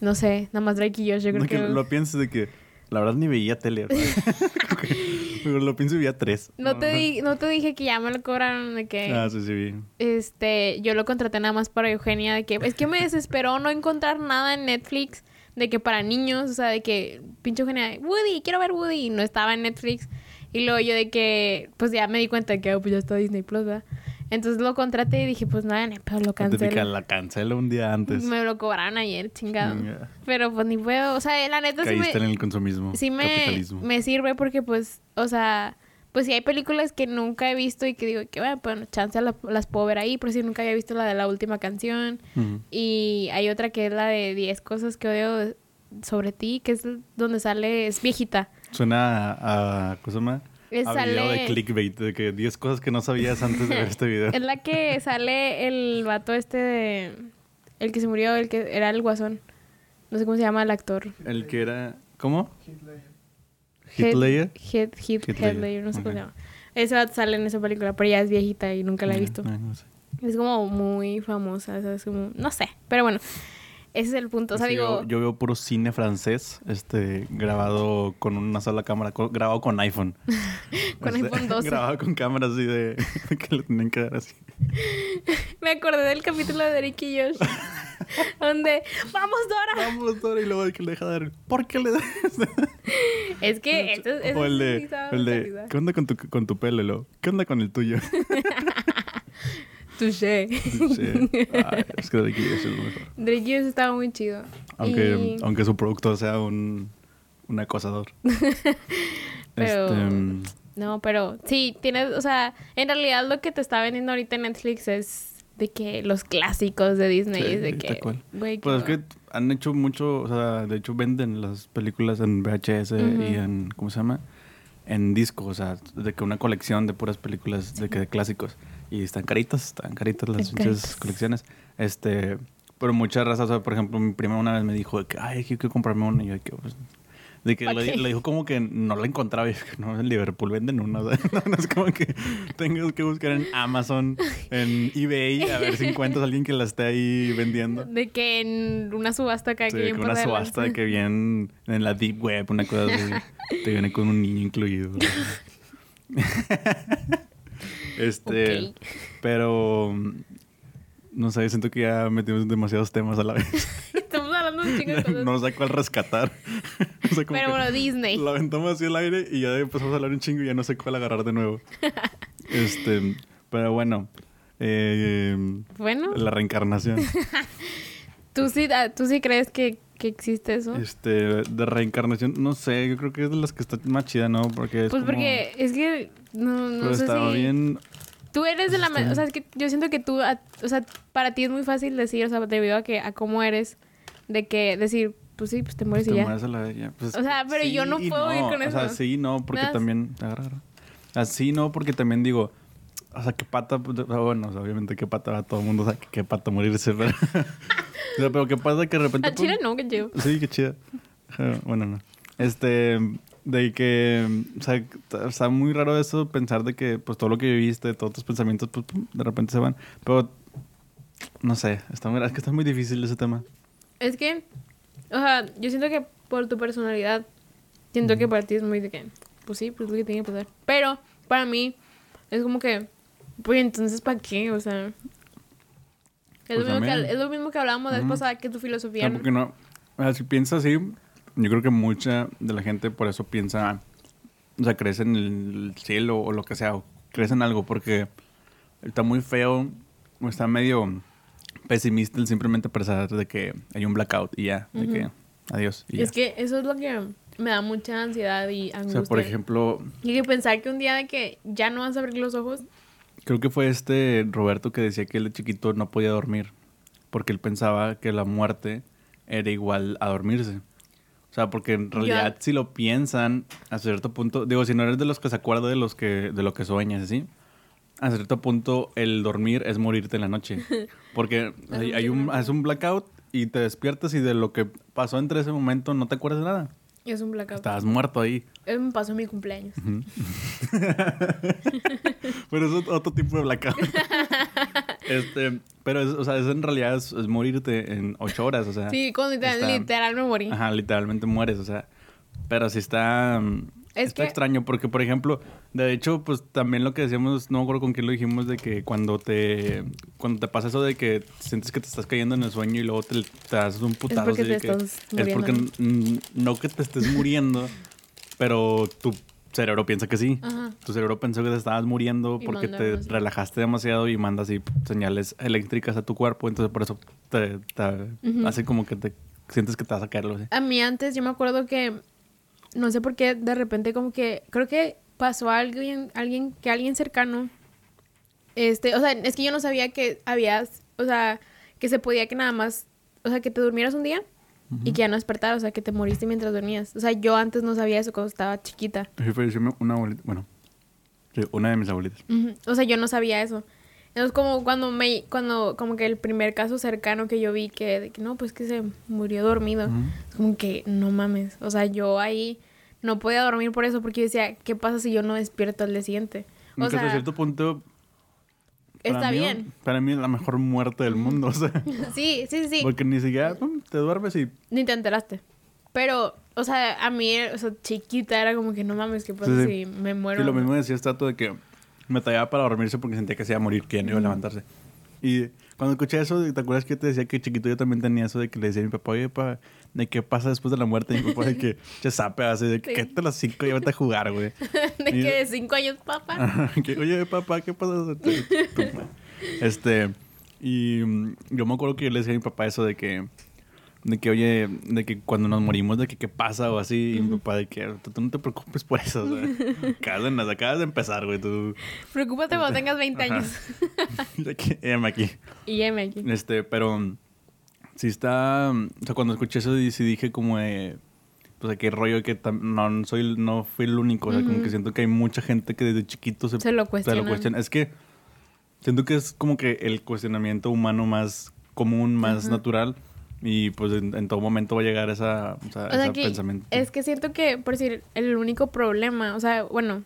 no sé, nada más Drake y Josh, yo creo No, que que... lo piensas de que la verdad ni veía tele. [LAUGHS] [LAUGHS] Pero lo pienso y veía tres. No te, di- no te dije que ya me lo cobraron de que Ah, sí, sí, vi. este yo lo contraté nada más para Eugenia de que es que me desesperó no encontrar nada en Netflix de que para niños, o sea, de que pinche Eugenia, Woody, quiero ver Woody y no estaba en Netflix y luego yo de que pues ya me di cuenta de que oh, pues ya está Disney Plus, ¿verdad? Entonces lo contraté y dije, pues nada, ni pedo, lo cancelo. la cancelo un día antes. Me lo cobraron ayer, chingado. Pero pues ni puedo, o sea, la neta sí me, Caíste en el consumismo. sí me, capitalismo. me sirve porque pues, o sea, pues si hay películas que nunca he visto y que digo que bueno, pues chance la- las puedo ver ahí, por si nunca había visto la de la última canción. Y hay otra que es la de 10 cosas que odio sobre ti, que es donde sale, es viejita. Suena a, a ¿cómo se llama? Es de clickbait, de que 10 cosas que no sabías antes de ver este video. [LAUGHS] Es la que sale el vato este de... El que se murió, el que era el guasón. No sé cómo se llama el actor. El que era... ¿Cómo? Hitler. Ledger, Ledger, no sé cómo se llama. Esa sale en esa película, pero ya es viejita y nunca la he visto. Es como muy famosa, ¿sabes? Como, no sé, pero bueno, ese es el punto. O sea, Sí, digo, yo, yo veo puro cine francés, este, grabado con una sola cámara, co- grabado con iPhone. [LAUGHS] Con Este, iPhone 12. [LAUGHS] Grabado con cámaras así de que le tienen que dar así. [LAUGHS] me acordé del capítulo de Derek y Josh, donde, ¡vamos, Dora! Vamos, Dora, y luego que le deja dar. ¿Por qué le das? Es que esto, esto o el de, el de. ¿qué onda con tu, con tu pelo? Luego, ¿Qué onda con el tuyo? Touché. Sí. [LAUGHS] Ay, es que de aquí es lo mejor. Drake estaba muy chido. Aunque, Y- aunque su producto sea un, un acosador. [LAUGHS] Pero- Este, No, pero sí, tienes, o sea, en realidad lo que te está vendiendo ahorita en Netflix es de que los clásicos de Disney, Sí, es de que, Pues es que han hecho mucho, o sea, de hecho venden las películas en VHS y en, ¿cómo se llama? En disco, o sea, de que una colección de puras películas de que de clásicos. Y están caritas, están caritas las caritas. colecciones. Este, pero muchas razas, o sea, por ejemplo, mi prima una vez me dijo de que, ay, quiero comprarme una. Y yo de que, pues, de que ¿Pa le, dijo como que no la encontraba. Y que no, en Liverpool venden una. O sea, [LAUGHS] no, es como que tengas que buscar en Amazon, en eBay, a ver si encuentras a alguien que la esté ahí vendiendo. De que en una subasta acá Sí, que bien una subasta que [LAUGHS] viene en la deep web, una cosa así. [LAUGHS] te viene con un niño incluido. Este, pero no sé, siento que ya metimos demasiados temas a la vez. [LAUGHS] Estamos hablando de un chingo de cosas. no sé cuál rescatar. [LAUGHS] Pero bueno, Disney. Lo aventamos así al aire y ya empezamos a hablar un chingo y ya no sé cuál agarrar de nuevo. [LAUGHS] este, pero bueno, eh, Bueno, la reencarnación. ¿tú sí, ah, ¿tú sí crees que, que existe eso? Este, de reencarnación, no sé, yo creo que es de las que está más chida, ¿no? Porque es pues como- porque es que no, no Pero sé estaba si... bien... Tú eres de la... Está ma- O sea, es que yo siento que tú... a- O sea, para ti es muy fácil decir, o sea, debido a que a cómo eres, de que decir, pues sí, pues te mueres y Te ya. mueres a la ya, pues, O sea, pero yo no y puedo ir con O sea, eso. sí, no, porque das- también... Así no, porque también digo... O sea, qué pata... pues, o sea, Bueno, o sea, obviamente qué pata va todo el mundo, sabe que qué pata morirse, pero... [LAUGHS] o sea, pero qué pasa que de repente... A Chile pues, no, que yo. Sí, qué chida. Bueno, no. Este, de que, o sea, está muy raro eso, pensar de que, pues, todo lo que viviste, todos tus pensamientos, pues, de repente se van. Pero, no sé, está muy, es que está muy difícil ese tema. Es que, o sea, yo siento que por tu personalidad, siento que para ti es muy de que, pues sí, pues es lo que tiene que pasar. Pero para mí es como que, pues entonces, ¿para qué? O sea, es, Pues lo, mismo que, es lo mismo que hablábamos vez Ujú. pasada, que tu filosofía. O sea, porque no, o sea, si piensas así, yo creo que mucha de la gente por eso piensa, o sea, crees en el cielo o lo que sea, o crees en algo, porque está muy feo, o está medio pesimista el simplemente pensar de que hay un blackout y ya, de que adiós. Y es ya. que eso es lo que me da mucha ansiedad y O angustia. sea, por ejemplo, Y que pensar que un día de que ya no vas a abrir los ojos, creo que fue este Roberto que decía que él de chiquito no podía dormir porque él pensaba que la muerte era igual a dormirse. O sea, porque en realidad si lo piensan a cierto punto, digo, si no eres de los que se acuerda de los que de lo que sueñas, ¿sí? A cierto punto el dormir es morirte en la noche, [LAUGHS] porque hay, hay un es un blackout y te despiertas y de lo que pasó entre ese momento no te acuerdas de nada. Es un blackout. Estabas muerto ahí. Eso me pasó en mi cumpleaños. [LAUGHS] Pero es ot- otro tipo de blackout. [LAUGHS] este, pero es, o sea, es en realidad es, es morirte en ocho horas, o sea. Sí, cuando literal, está- literal me morí. Ajá, literalmente mueres, o sea. Pero sí está. mm, Es está que- extraño porque, por ejemplo, de hecho, pues también lo que decíamos, no me acuerdo con quién lo dijimos, de que cuando te cuando te pasa eso de que sientes que te estás cayendo en el sueño y luego te, te das un porque te que- estás Es porque no que te estés muriendo, pero tu cerebro piensa que sí. Ajá. Tu cerebro pensó que te estabas muriendo Y porque te relajaste demasiado y manda así señales eléctricas a tu cuerpo, entonces por eso te, te hace como que te sientes que te vas a caer. A mí antes yo me acuerdo que no sé por qué de repente como que creo que pasó a alguien alguien que alguien cercano este, o sea, es que yo no sabía que había, o sea, que se podía que nada más, o sea, que te durmieras un día y que ya no despertaras, o sea, que te moriste mientras dormías. O sea, yo antes no sabía eso cuando estaba chiquita. Sí, falleció una abuelita, bueno, sí, una de mis abuelitas. O sea, yo no sabía eso. Es como cuando me, cuando, como que el primer caso cercano que yo vi que, de que no, pues que se murió dormido. Es como que, no mames. O sea, yo ahí no podía dormir por eso, porque yo decía, ¿qué pasa si yo no despierto al día siguiente? O Aunque hasta sea, cierto punto. está mí- bien. Para mí es la mejor muerte del mundo, o sea. [LAUGHS] Sí, sí, sí. Porque ni siquiera pum, te duermes y. Ni te enteraste. Pero, o sea, a mí, o sea, chiquita era como que no mames, ¿qué pasa Sí, sí. si me muero? Sí, lo mismo decía Stato de que me tallaba para dormirse porque sentía que se iba a morir, que ya no iba a levantarse. Y cuando escuché eso, ¿te acuerdas que te decía que chiquito yo también tenía eso de que le decía a mi papá, oye, pa, ¿de qué pasa después de la muerte? Y mi papá de que, che, sape, así de que, Sí. ¿qué te las cinco y vete a jugar, güey? [LAUGHS] de y- que de cinco años, papá. Que, oye, papá, ¿qué pasa? [LAUGHS] Este, y yo me acuerdo que yo le decía a mi papá eso de que, de que, oye, de que cuando nos morimos, de que qué pasa o así, y mi papá de que tú, no te preocupes por eso, sea, [LAUGHS] acabas de, acabas de empezar, güey, tú, Preocúpate cuando tengas 20 Ajá. años. [LAUGHS] de que, heme aquí. y M aquí. Este, pero sí está, o sea, cuando escuché eso sí dije como de, pues, qué rollo que no soy, no fui el único, o sea, como que siento que hay mucha gente que desde chiquito se, Se lo cuestionan. Es que siento que es como que el cuestionamiento humano más común, más natural. Y pues en, en todo momento va a llegar esa, o sea, O sea ese que pensamiento. es que siento que, por decir, el único problema, o sea, bueno,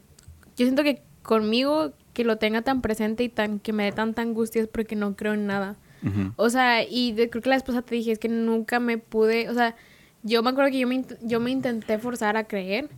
yo siento que conmigo que lo tenga tan presente y tan que me dé tanta angustia es porque no creo en nada. O sea, y de- creo que la esposa te dije, es que nunca me pude, o sea, yo me acuerdo que yo me, yo me intenté forzar a creer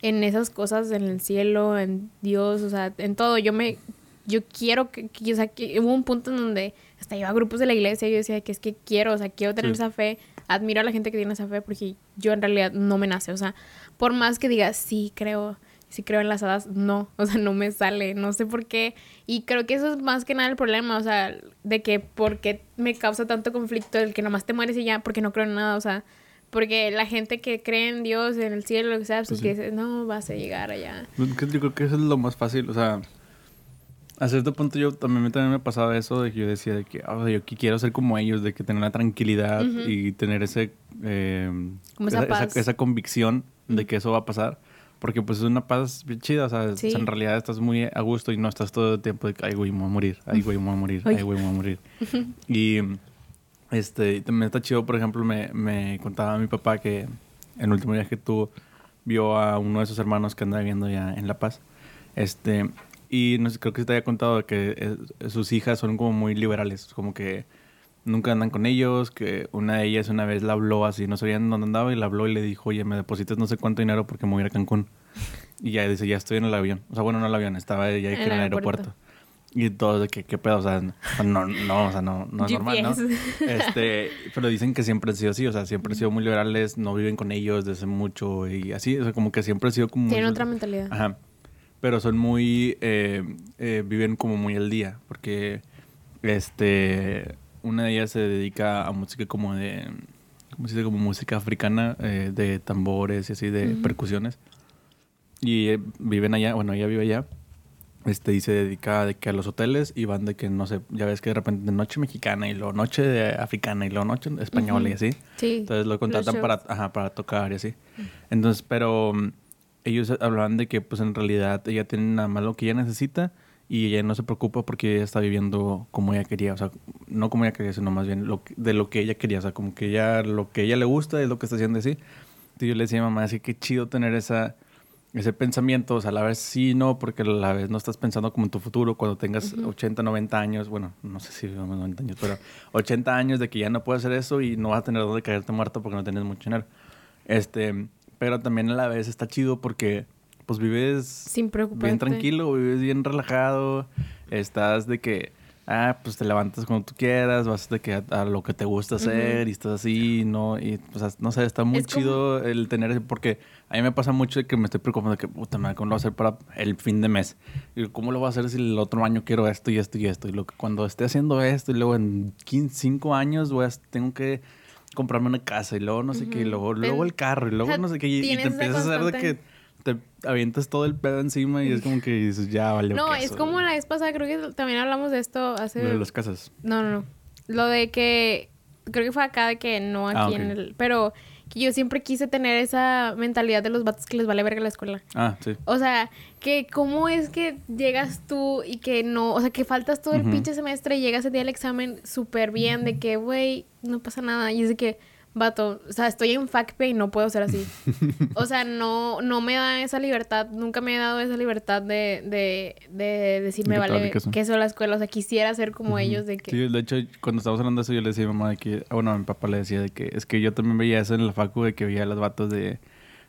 en esas cosas, en el cielo, en Dios, o sea, en todo. Yo me, yo quiero que, que- o sea, que hubo un punto en donde hasta iba a grupos de la iglesia y yo decía que es que quiero, o sea, quiero tener Sí. esa fe, admiro a la gente que tiene esa fe porque yo en realidad no me nace, o sea, por más que diga, sí creo, sí creo en las hadas, no, [LAUGHS] o sea, no me sale, no sé por qué. Y creo que eso es más que nada el problema, o sea, de que por qué me causa tanto conflicto el que nomás te mueres y ya, porque no creo en nada, o sea, porque la gente que cree en Dios, en el cielo, lo que sea, pues Pues sí. que dice, no, vas a llegar allá. Yo creo que eso es lo más fácil, o sea, a cierto punto yo también, también me pasaba eso de que yo decía de que, ah, yo qui- quiero ser como ellos, de que tener la tranquilidad y tener ese, eh, Como esa paz. esa convicción de que eso va a pasar. Porque pues es una paz bien chida, o sea, Sí. en realidad estás muy a gusto y no estás todo el tiempo de que, ay, güey, me voy a morir, ay, güey, me voy a morir, Ay. güey, me voy a morir. y este, también está chido, por ejemplo, me, me contaba mi papá que en el último viaje que tuvo, vio a uno de sus hermanos que anda viviendo ya en La Paz. Este, y no sé, creo que se te había contado que eh, sus hijas son como muy liberales, como que nunca andan con ellos, que una de ellas una vez la habló así, no sabían dónde andaba y la habló y le dijo, oye, me depositas no sé cuánto dinero porque me voy a ir a Cancún. Y ya dice, ya estoy en el avión. O sea, bueno, no el avión, estaba ya En el en el aeropuerto. aeropuerto. Y de que, ¿qué pedo? O sea, no, no, o sea, no, no es normal, ¿no? [LAUGHS] Este, pero dicen que siempre han sido así, o sea, siempre han sido muy liberales, no viven con ellos desde mucho y así, o sea, como que siempre ha sido como... muy- Tienen otra mentalidad. Ajá. Pero son muy, eh, eh, viven como muy al día, porque, este, una de ellas se dedica a música como de, ¿cómo se dice? Como música africana, eh, de tambores y así, de percusiones. Y eh, viven allá, bueno, ella vive allá. Este, y se dedica de que a los hoteles y van de que, no sé, ya ves que de repente noche mexicana y luego noche de africana y luego noche española y así. Sí. Entonces lo contratan para, ajá, para tocar y así. Entonces, pero ellos hablaban de que pues en realidad ella tiene nada más lo que ella necesita y ella no se preocupa porque ella está viviendo como ella quería. O sea, no como ella quería, sino más bien lo que- de lo que ella quería. O sea, como que ella, lo que ella le gusta es lo que está haciendo así. Entonces yo le decía a mamá, así que chido tener esa ese pensamiento, o sea, a la vez sí, no, porque a la vez no estás pensando como en tu futuro cuando tengas 80, 90 años, bueno, no sé si vamos 90 años, pero 80 años de que ya no puedes hacer eso y no vas a tener dónde caerte muerto porque no tienes mucho dinero. Este, pero también a la vez está chido porque pues vives Sin preocuparte. bien tranquilo, vives bien relajado, estás de que ah, pues te levantas cuando tú quieras, vas de que a, a lo que te gusta hacer y estás así, ¿no? Y, pues, no sé, está muy Es como- chido el tener porque a mí me pasa mucho de que me estoy preocupando de que, puta madre, ¿cómo lo voy a hacer para el fin de mes? Y ¿cómo lo voy a hacer si el otro año quiero esto y esto y esto? Y lo que cuando esté haciendo esto y luego en 15, 5 años voy a, tengo que comprarme una casa y luego no sé qué, y luego, luego el carro y luego no sé qué, y, y te empiezas a hacer de que te avientas todo el pedo encima y es como que dices, ya vale. No, es como la vez pasada, creo que también hablamos de esto hace... Lo de las casas. No, no, no. Lo de que... Creo que fue acá de que no aquí Ah, ok. en el... Pero que yo siempre quise tener esa mentalidad de los vatos que les vale verga la escuela. Ah, sí. O sea, que cómo es que llegas tú y que no, o sea, que faltas todo el Ujú. pinche semestre y llegas el día del examen súper bien, de que, güey, no pasa nada. Y es de que, vato, o sea, estoy en FACPE y no puedo ser así. [LAUGHS] o sea, no, no me da esa libertad, nunca me he dado esa libertad de, de, de decirme, que vale, que eso la escuela. O sea, quisiera ser como ellos, de que... Sí, de hecho, cuando estábamos hablando de eso, yo le decía a mi mamá de que, ah, bueno, a mi papá le decía de que es que yo también veía eso en la facu, de que veía a los vatos de,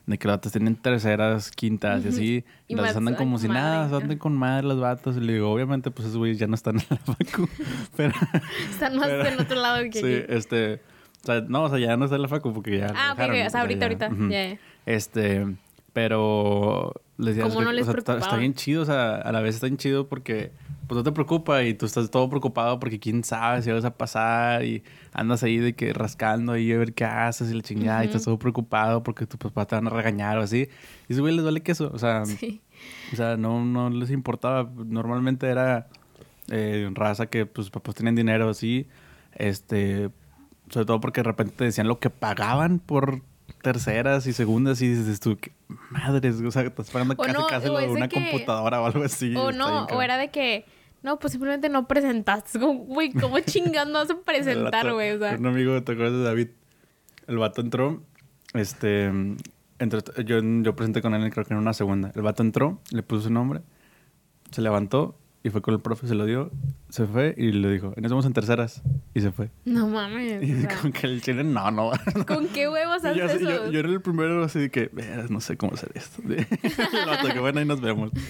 de que los vatos tienen terceras, quintas y así, Y las andan como si nada, andan con madre los vatos. Y le digo, obviamente, pues esos güeyes ya no están en la facu, [LAUGHS] pero Están más Pero- en otro lado que sí, aquí. este, o sea, no, o sea, ya no está en la facu porque ya. Ah, dejaron, o sea, ahorita, ya, ahorita, ya, ya. Este, pero les decía, ¿Cómo no les o sea, está, bien chido, o sea, a la vez está bien chido porque pues no te preocupa y tú estás todo preocupado porque quién sabe si vas a pasar y andas ahí de que rascando ahí a ver qué haces y la chingada y estás todo preocupado porque tus papás te van a regañar o así. Y güey les duele queso, o sea, Sí. o sea, no, no les importaba. Normalmente era eh, raza que pues papás tenían dinero así. Este, sobre todo porque de repente te decían lo que pagaban por terceras y segundas y dices tú, "¿Qué madres, o sea, estás pagando casi no, casi lo de una que- computadora o algo así. o no, o era de que, no, pues simplemente no presentaste. Güey, ¿cómo [LAUGHS] chingando vas a presentar, güey? O sea, Un amigo, ¿te acuerdas de David? El vato entró, este, entró- yo, yo presenté con él creo que en una segunda. El vato entró, le puso su nombre, se levantó y fue con el profe, se lo dio, se fue y le dijo, nos vamos en terceras. Y se fue. no mames. Y o sea, con que el chile, no, no. [LAUGHS] ¿Con qué huevos haces yo, eso? yo, yo era el primero así de que, "Veras, no sé cómo hacer esto. [LAUGHS] vato que bueno, ahí nos vemos. [LAUGHS]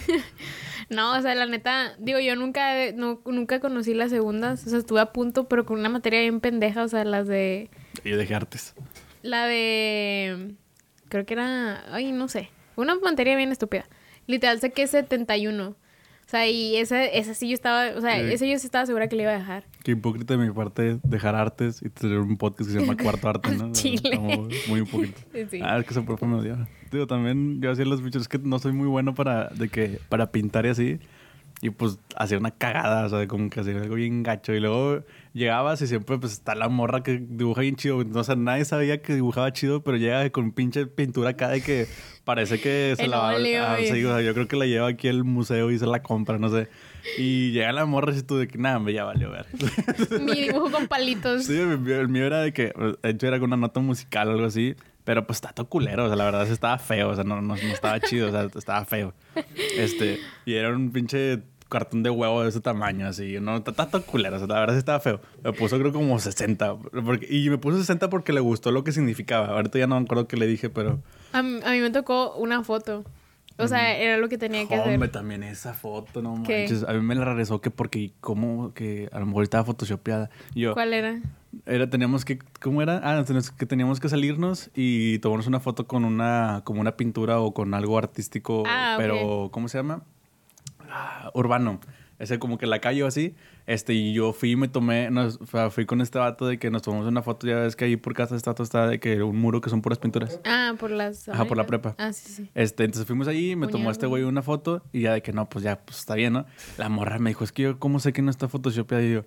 No, o sea, la neta, digo, yo nunca, no, nunca conocí las segundas. O sea, estuve a punto, pero con una materia bien pendeja. O sea, las de. Yo dejé artes. La de. Creo que era. Ay, no sé. Una materia bien estúpida. Literal, sé que es 71. O sea, y esa, esa sí yo estaba. O sea, Sí. esa yo sí estaba segura que le iba a dejar. Qué hipócrita de mi parte dejar artes y tener un podcast que se llama Cuarto Arte, ¿no? [LAUGHS] Chile. Como muy hipócrita. Sí. Ah, es que ese profe me odiaba. Digo, también yo hacía los bichos, es que no soy muy bueno para, de que, para pintar y así. Y pues hacía una cagada, o sea, como que hacía algo bien gacho. Y luego llegabas y siempre pues está la morra que dibuja bien chido. O sea, nadie sabía que dibujaba chido, pero llega con pinche pintura acá de que parece que [LAUGHS] se El la va óleo ah, sí, o sea, yo creo que la lleva aquí al museo y se la compra, no sé. Y llega la morra y tú de que nada, me ya valió ver. [LAUGHS] Mi dibujo con palitos. Sí, el mío, era de que, de hecho, era con una nota musical o algo así, pero pues está todo culero, o sea, la verdad sí estaba feo, o sea, no, no, no estaba chido, o sea, estaba feo. Este, y era un pinche cartón de huevo de ese tamaño, así, no, está culero, o sea, la verdad sí estaba feo. Me puso creo como 60, porque, y me puso 60 porque le gustó lo que significaba. Ahorita ya no me acuerdo qué le dije, pero... A, mí a mí me tocó una foto. O sea, era lo que tenía que hacer. Hombre, también esa foto, no ¿Qué? manches. A mí me la regresó que porque, como que a lo mejor estaba photoshopeada. Yo, ¿Cuál era? Era, teníamos que, ¿cómo era? Ah, teníamos que teníamos que salirnos y tomarnos una foto con una, como una pintura o con algo artístico, Ah, pero, ¿cómo se llama? Ah, urbano. Ese como que la calle o así. Este, y yo fui y me tomé, nos, o sea, fui con este vato de que nos tomamos una foto, ya ves que ahí por casa vato está de que un muro que son puras pinturas. Ah, por las. Ajá, por la prepa. Ah, sí, sí. Este, entonces fuimos allí, me tomó Puñal, este güey. una foto y ya de que no, pues ya, pues está bien, ¿no? La morra me dijo, es que yo, ¿cómo sé que no está photoshopeada? Y yo,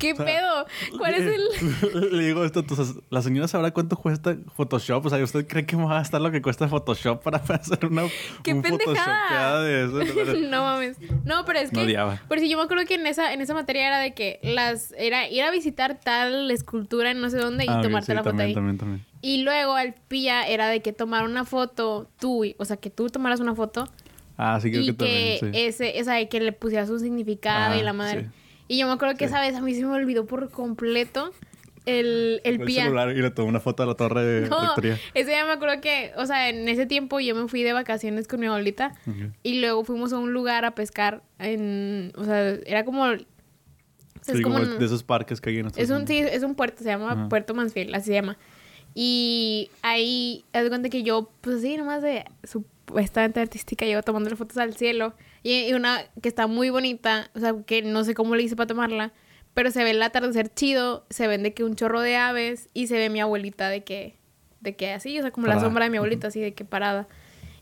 ¿Qué pedo? ¿Cuál es el.? [LAUGHS] Le digo esto, entonces, la señora sabrá cuánto cuesta Photoshop. O sea, ¿usted cree que me va a gastar lo que cuesta Photoshop para [LAUGHS] hacer una ¡Qué un pendejada! photoshopeada de eso? [LAUGHS] no mames. No, pero es que. Odiaba. Pero sí, yo me acuerdo que en esa, en esa materia era de que las. Era ir a visitar tal escultura en no sé dónde y Ah, tomarte sí, la foto también, ahí. también, también. Y luego al pilla era de que tomar una foto tú, o sea, que tú tomaras una foto Ah, sí, creo y que, que, también, sí. ese, esa de que le pusieras un significado Ah, y la madre. sí. Y yo me acuerdo que Sí. esa vez a mí se me olvidó por completo el, el pilla. celular y le tomé una foto a la torre de No, rectoría. ese día me acuerdo que, o sea, en ese tiempo yo me fui de vacaciones con mi abuelita y luego fuimos a un lugar a pescar en, o sea, era como, o sea, Sí, es como, de esos parques que hay en es un, sí, es un puerto, se llama. Puerto Mansfield, así se llama. Y ahí, haz de cuenta que yo, pues así, nomás de supuestamente artística, llevo tomando fotos al cielo. Y, una que está muy bonita, o sea, que no sé cómo le hice para tomarla, pero se ve el atardecer chido, se ven de que un chorro de aves y se ve mi abuelita de que, de que así, o sea, como la sombra de mi abuelita, así de que parada.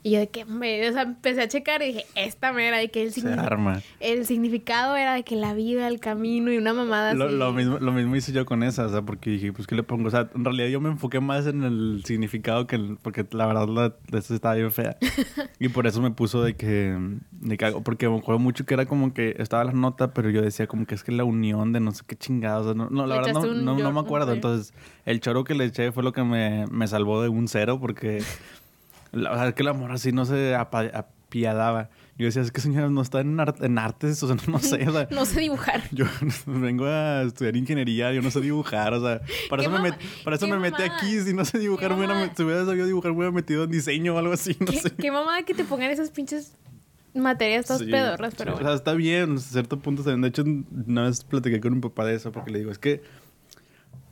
Y yo de que, me, o sea, empecé a checar y dije, esta mera, de que el, arma. el significado era de que la vida, el camino y una mamada Lo, así. lo mismo, lo mismo hice yo con esa, o sea, porque dije, pues, ¿qué le pongo? O sea, en realidad yo me enfoqué más en el significado que en... Porque la verdad, la, estaba bien fea. [LAUGHS] y por eso me puso de que... De que porque me acuerdo mucho que era como que estaba la nota, pero yo decía como que es que la unión de no sé qué chingados. o sea, no, no, la verdad no, no, me acuerdo. Entonces, el choro que le eché fue lo que me, me salvó de un cero, porque... La verdad es que el amor así no se apiadaba. Yo decía, es que señora, no está en, art- en artes, o sea, no sé, o sea... [LAUGHS] No sé dibujar. Yo [LAUGHS] vengo a estudiar ingeniería, yo no sé dibujar, o sea, para ¿Qué eso, me, para eso me metí aquí, si no sé dibujar, ¿Qué me hubiera, si hubiera sabido dibujar, me hubiera metido en diseño o algo así, no ¿Qué, sé. qué mamada que te pongan esas pinches materias todas Sí, pedorras, pero sí, bueno. O sea, está bien, a cierto punto bien. De hecho, una vez platiqué con mi papá de eso porque le digo, es que,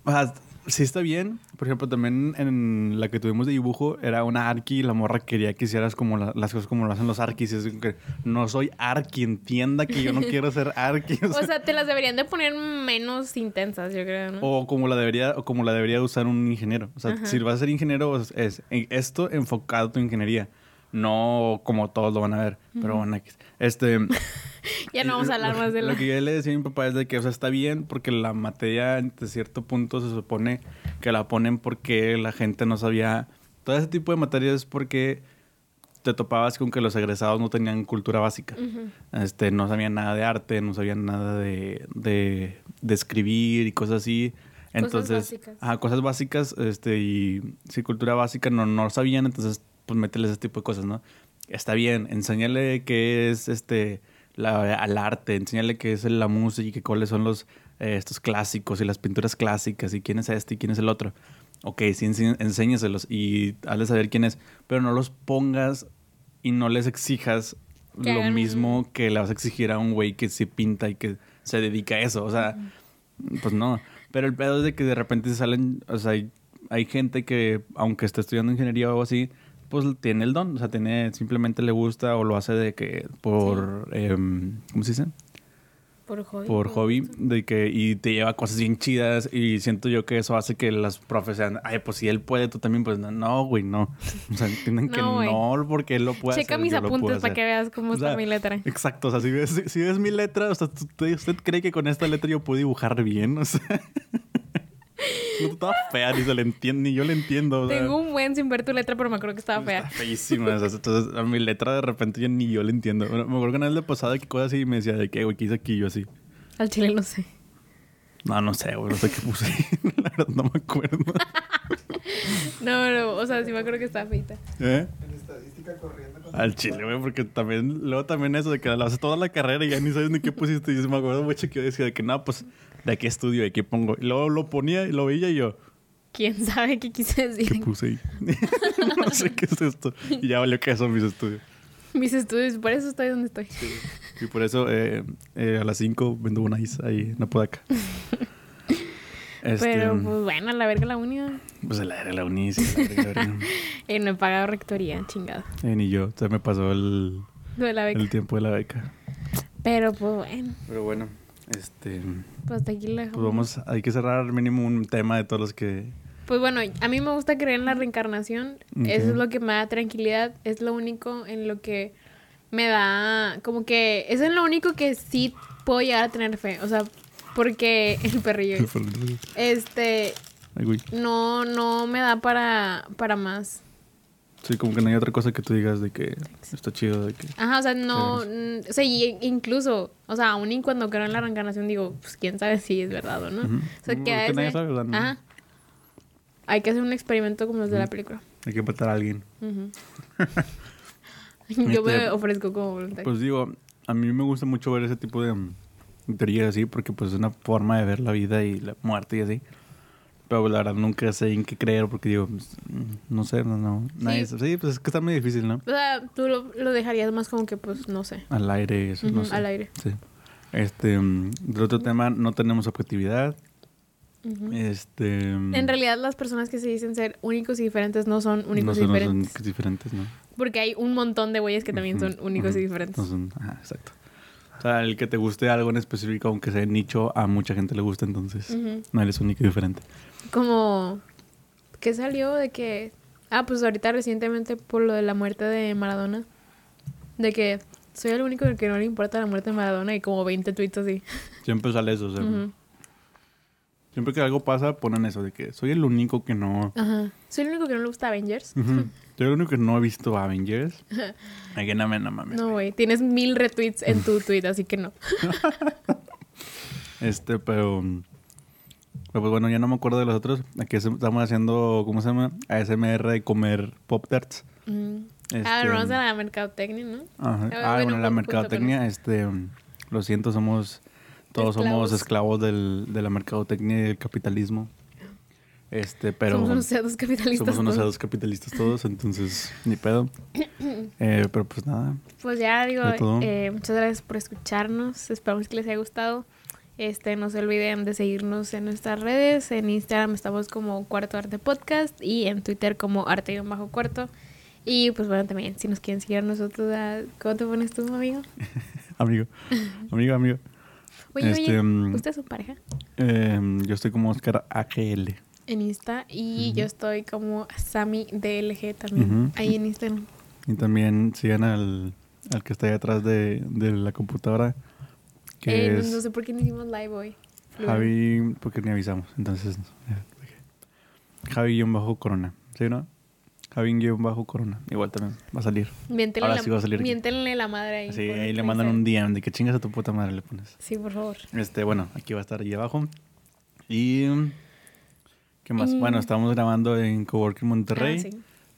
o sea, sí está bien. Por ejemplo, también en la que tuvimos de dibujo era una arqui y la morra quería que hicieras como la- las cosas como lo hacen los arquis. Es que no soy arqui, entienda que yo no [LAUGHS] quiero ser arqui. o sea, te las deberían de poner menos intensas, yo creo, ¿no? O como la debería, o como la debería usar un ingeniero. O sea, Ajá. si vas a ser ingeniero, es, es esto enfocado a tu ingeniería. No como todos lo van a ver. Pero bueno, este. [LAUGHS] ya no vamos a hablar lo- más de Lo que yo le decía a mi papá es de que, o sea, está bien porque la materia, de cierto punto, se supone que la ponen porque la gente no sabía. Todo ese tipo de materias es porque te topabas con que los egresados no tenían cultura básica. este, no sabían nada de arte, no sabían nada de, de, de escribir y cosas así. Cosas Entonces, básicas. ajá, cosas básicas, este, y si cultura básica no, no sabían, entonces, pues métele ese tipo de cosas, ¿no? Está bien, enséñale qué es este la, al arte, enséñale qué es la música y que cuáles son los eh, estos clásicos y las pinturas clásicas y quién es este y quién es el otro. Ok, sí, enséñaselos y hazle saber quién es, pero no los pongas y no les exijas Que lo mismo que le vas a exigir a un güey que se pinta y que se dedica a eso. O sea, pues no. Pero el pedo es de que de repente salen, o sea, hay, hay gente que, aunque esté estudiando ingeniería o algo así, pues tiene el don. O sea, tiene, simplemente le gusta o lo hace de que por, em, ¿cómo se dice? Por hobby. Por hobby, de que, y te lleva cosas bien chidas y siento yo que eso hace que las profes sean, ay, pues si él puede, tú también, pues no, no, güey, no. O sea, [LAUGHS] entienden que No, porque él lo puede Checa hacer, mis apuntes para que veas cómo O está mi letra. Exacto, o sea, si ves, si, ves mi letra, o sea, tú- ¿usted cree que con esta letra yo puedo dibujar bien? O sea, [LAUGHS] [LAUGHS] no está fea, ni se le entiende, ni yo le entiendo. o sea, Tengo un buen sin ver tu letra, pero me acuerdo que estaba Está fea. feísima. o sea, entonces, a mi letra de repente yo ni yo le entiendo. Bueno, me acuerdo que una vez le pasaba que cosas así y me decía de qué, güey, ¿qué hice aquí? Yo así. Al chile no sé. No, no sé, güey, no sé qué puse. [LAUGHS] La verdad no me acuerdo. [LAUGHS] No, no, o sea, sí me acuerdo que estaba feita. ¿Eh? En estadística corriendo con Al chile, güey, porque también, luego también eso de que la haces toda la carrera y ya ni sabes ni qué pusiste. Y me acuerdo mucho que yo decía de que no, pues, de aquí estudio, de aquí pongo. Y luego lo ponía y lo veía y yo, ¿Quién sabe qué quise decir? ¿qué puse ahí? [LAUGHS] [LAUGHS] no sé qué es esto. Y ya valió que son mis estudios. Mis estudios, por eso estoy donde estoy. Y por eso eh, eh, a las 5 vendo una is ahí en Apodaca. [LAUGHS] Este, Pero pues bueno, a la verga la uni. Pues el aire, la uni, sí, la verga, la verga. Eh, no he pagado rectoría, chingado. Eh, ni yo, se me pasó el, Lo de la beca. el tiempo de la beca. Pero pues bueno, Pero bueno, este, pues hasta aquí pues vamos, hay que cerrar mínimo un tema de todos los que... Pues bueno, a mí me gusta creer en la reencarnación. Eso es lo que me da tranquilidad. Es lo único en lo que me da. Como que. Es en lo único que sí puedo llegar a tener fe. O sea, porque [LAUGHS] el perrillo. Este. No, no me da para, para más. Sí, como que no hay otra cosa que tú digas de que está chido, de que... Ajá, o sea, no. mm, O sea, y incluso. O sea, aún y cuando creo en la reencarnación, digo, pues quién sabe si es verdad o no. O sea, Mm, que a veces- sabe. No. Ajá. Hay que hacer un experimento como los de la película. Hay que matar a alguien. Ujú. [LAUGHS] Yo me Este, ofrezco como voluntario. Pues digo, a mí me gusta mucho ver ese tipo de teorías así, porque pues es una forma de ver la vida y la muerte y así. Pero la verdad nunca sé en qué creer, porque digo, pues, no sé, no, no. Nadie Sí. pues es que está muy difícil, ¿no? O sea, tú lo, lo dejarías más como que, pues, no sé. Al aire, eso, no sé. al aire. Sí. Este, mm, del otro tema, no tenemos objetividad. Este. mm, En realidad, las personas que se dicen ser únicos y diferentes no son únicos no y son, no son diferentes. diferentes, ¿no? Porque hay un montón de güeyes que también son únicos y diferentes. No son- exacto. O sea, el que te guste algo en específico, aunque sea nicho, a mucha gente le gusta, entonces no eres único y diferente. Como... ¿Qué salió de que Ah, pues ahorita recientemente por lo de la muerte de Maradona. De que soy el único al que no le importa la muerte de Maradona y como 20 tweets así. [LAUGHS] Siempre sale eso, o sea. Siempre que algo pasa, ponen eso de que soy el único que no... Ajá. Soy el único que no le gusta Avengers. Ujú. [LAUGHS] Soy el único que no he visto Avengers. [LAUGHS] Ay, que no me, no mames. No, güey. Tienes mil retweets en tu tweet, así que no. Este, pero... Pero pues bueno, ya no me acuerdo de los otros. Aquí estamos haciendo, ¿cómo se llama? ASMR de comer Pop-Tarts. Mm. Ah, Este, vamos a la mercadotecnia, ¿no? Ajá. Ah, Ah, bueno, bueno, la mercadotecnia, este, lo siento, somos, todos somos esclavos del, de la mercadotecnia y del capitalismo. Este, pero Somos unos cerdos capitalistas. somos unos todos. capitalistas todos, entonces, ni pedo. [COUGHS] Eh, pero pues nada, Pues ya digo, eh, muchas gracias por escucharnos. Esperamos que les haya gustado. Este, no se olviden de seguirnos en nuestras redes. En Instagram estamos como Cuarto Arte Podcast y en Twitter como Arte Bajo Cuarto. Y pues bueno, también si nos quieren seguir a nosotros, ¿cómo te pones tú, amigo? [LAUGHS] amigo, amigo, amigo. Oye, Este, oye, mm, ¿ustedes son pareja? Eh, yo estoy como Oscar AGL. En Insta y yo estoy como Sami DLG también. Ujú. Ahí en Instagram. Y también sigan al, al que está ahí atrás de, de la computadora, que Eh, no- es no sé por qué no hicimos live hoy. Javi, porque ni avisamos, entonces... Javi-Corona, ¿sí, no? Javi-Corona, igual también va a salir. Miéntenle, Ahora la, sí va a salir miéntenle la madre ahí. Sí, ahí le mandan un DM de que chingas a tu puta madre le pones. Sí, por favor. Este, bueno, aquí va a estar ahí abajo. Y... ¿Qué más? Bueno, estamos grabando en Coworking Monterrey. Ah, sí.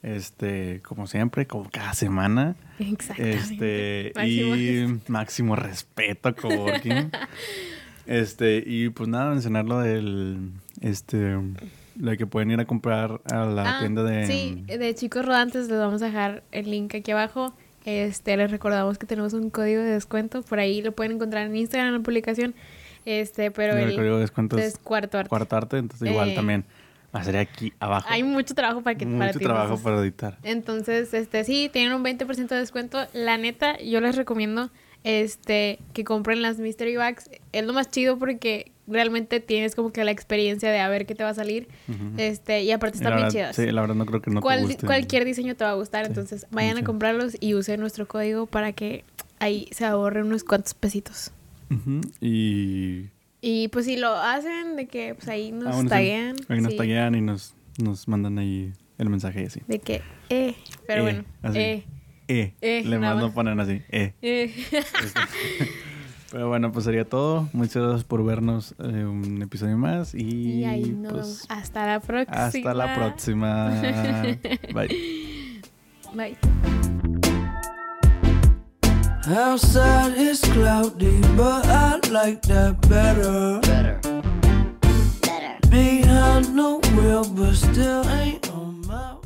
Este, como siempre, como cada semana. Exactamente. Este, Máximo y máximo respeto a Coworking. [LAUGHS] este, y pues nada, mencionar lo del, este, lo de que pueden ir a comprar a la Ah, tienda de... Sí, de chicos rodantes les vamos a dejar el link aquí abajo. Este, les recordamos que tenemos un código de descuento. Por ahí lo pueden encontrar en Instagram en la publicación. Este, pero el el, código de descuento es es cuarto arte. cuarto arte, entonces igual Eh, también va a ser aquí abajo. Hay mucho trabajo para que para Mucho ti, trabajo entonces. para editar. Entonces, este, sí, tienen un 20% de descuento. La neta, yo les recomiendo este que compren las Mystery Bags. Es lo más chido porque realmente tienes como que la experiencia de a ver qué te va a salir. Este, y aparte están bien chidas. Sí, la verdad no creo que no Cual- te guste. cualquier diseño te va a gustar, entonces vayan a comprarlos y usen nuestro código para que ahí se ahorren unos cuantos pesitos. Y... Y pues si lo hacen, de que pues ahí nos ah, taguean. Ahí nos sí, taguean y nos, nos mandan ahí el mensaje y así. De que, eh, pero Eh, bueno, así. eh, Eh, Eh, le mando ponen así, eh. [LAUGHS] eh. [LAUGHS] Pero bueno, pues sería todo. Muchas gracias por vernos eh, un episodio más y, Y ahí nos pues. Hasta la próxima. hasta la próxima. [LAUGHS] Bye. Bye. Outside it's cloudy, but I like that better. better, better. Behind the wheel, but still ain't on my